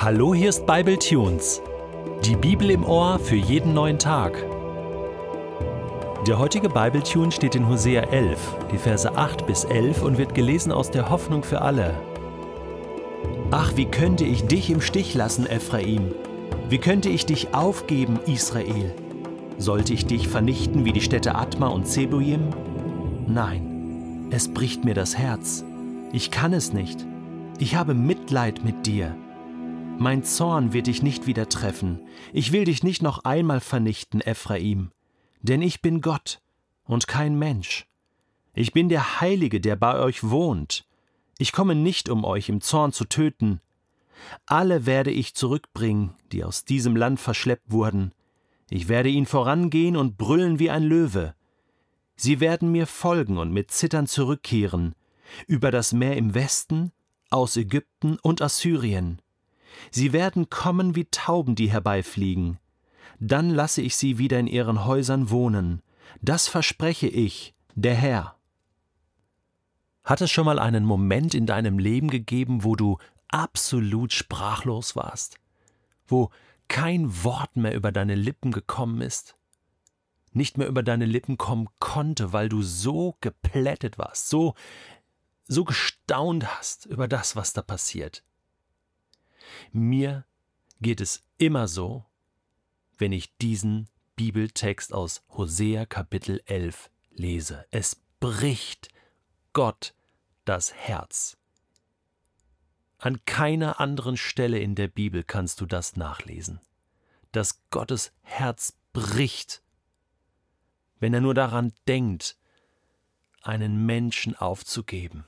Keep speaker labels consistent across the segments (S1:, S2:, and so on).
S1: Hallo, hier ist Bible Tunes. Die Bibel im Ohr für jeden neuen Tag. Der heutige Bible Tune steht in Hosea 11, die Verse 8 bis 11 und wird gelesen aus der Hoffnung für alle. Ach, wie könnte ich dich im Stich lassen, Ephraim? Wie könnte ich dich aufgeben, Israel? Sollte ich dich vernichten wie die Städte Atma und Zeboim? Nein, es bricht mir das Herz. Ich kann es nicht. Ich habe Mitleid mit dir. Mein Zorn wird dich nicht wieder treffen. Ich will dich nicht noch einmal vernichten, Ephraim. Denn ich bin Gott und kein Mensch. Ich bin der Heilige, der bei euch wohnt. Ich komme nicht, um euch im Zorn zu töten. Alle werde ich zurückbringen, die aus diesem Land verschleppt wurden. Ich werde ihnen vorangehen und brüllen wie ein Löwe. Sie werden mir folgen und mit Zittern zurückkehren, über das Meer im Westen, aus Ägypten und Assyrien. Sie werden kommen wie Tauben, die herbeifliegen. Dann lasse ich sie wieder in ihren Häusern wohnen. Das verspreche ich, der Herr. Hat es schon mal einen Moment in deinem Leben gegeben, wo du absolut sprachlos warst? Wo kein Wort mehr über deine Lippen gekommen ist? Nicht mehr über deine Lippen kommen konnte, weil du so geplättet warst, so, so gestaunt hast über das, was da passiert. Mir geht es immer so, wenn ich diesen Bibeltext aus Hosea Kapitel 11 lese. Es bricht Gott das Herz. An keiner anderen Stelle in der Bibel kannst du das nachlesen, dass Gottes Herz bricht, wenn er nur daran denkt, einen Menschen aufzugeben.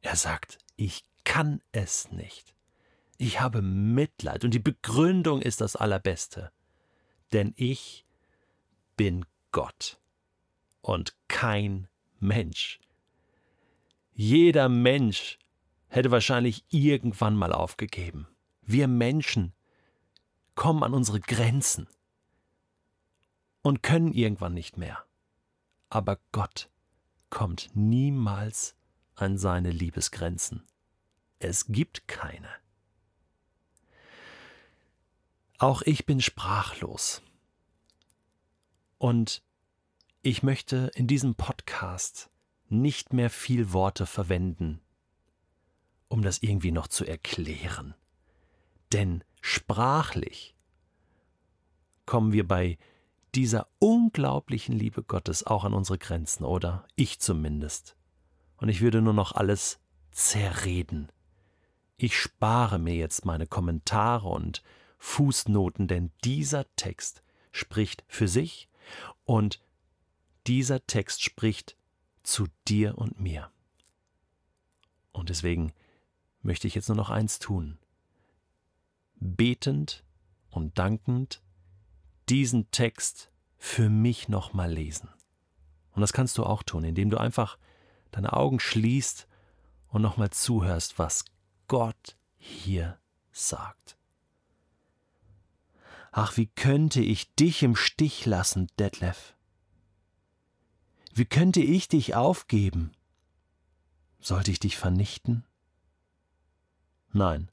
S1: Er sagt, ich kann es nicht. Ich habe Mitleid und die Begründung ist das Allerbeste. Denn ich bin Gott und kein Mensch. Jeder Mensch hätte wahrscheinlich irgendwann mal aufgegeben. Wir Menschen kommen an unsere Grenzen und können irgendwann nicht mehr. Aber Gott kommt niemals an seine Liebesgrenzen. Es gibt keine. Auch ich bin sprachlos. Und ich möchte in diesem Podcast nicht mehr viel Worte verwenden, um das irgendwie noch zu erklären. Denn sprachlich kommen wir bei dieser unglaublichen Liebe Gottes auch an unsere Grenzen, oder? Ich zumindest. Und ich würde nur noch alles zerreden. Ich spare mir jetzt meine Kommentare und Fußnoten, denn dieser Text spricht für sich und dieser Text spricht zu dir und mir. Und deswegen möchte ich jetzt nur noch eins tun. Betend und dankend diesen Text für mich nochmal lesen. Und das kannst du auch tun, indem du einfach deine Augen schließt und nochmal zuhörst, was Gott hier sagt. Ach, wie könnte ich dich im Stich lassen, Detlef? Wie könnte ich dich aufgeben? Sollte ich dich vernichten? Nein,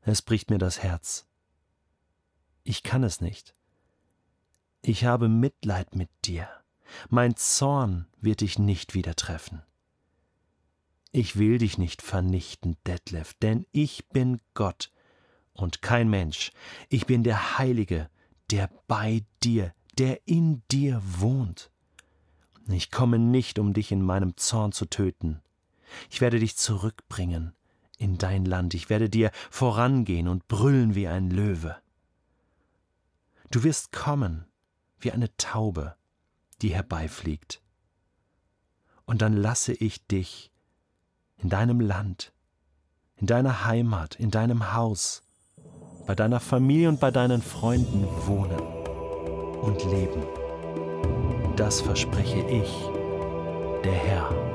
S1: es bricht mir das Herz. Ich kann es nicht. Ich habe Mitleid mit dir. Mein Zorn wird dich nicht wieder treffen. Ich will dich nicht vernichten, Detlef, denn ich bin Gott, und kein Mensch. Ich bin der Heilige, der bei dir, der in dir wohnt. Ich komme nicht, um dich in meinem Zorn zu töten. Ich werde dich zurückbringen in dein Land. Ich werde dir vorangehen und brüllen wie ein Löwe. Du wirst kommen wie eine Taube, die herbeifliegt. Und dann lasse ich dich in deinem Land, in deiner Heimat, in deinem Haus, bei deiner Familie und bei deinen Freunden wohnen und leben. Das verspreche ich, der Herr.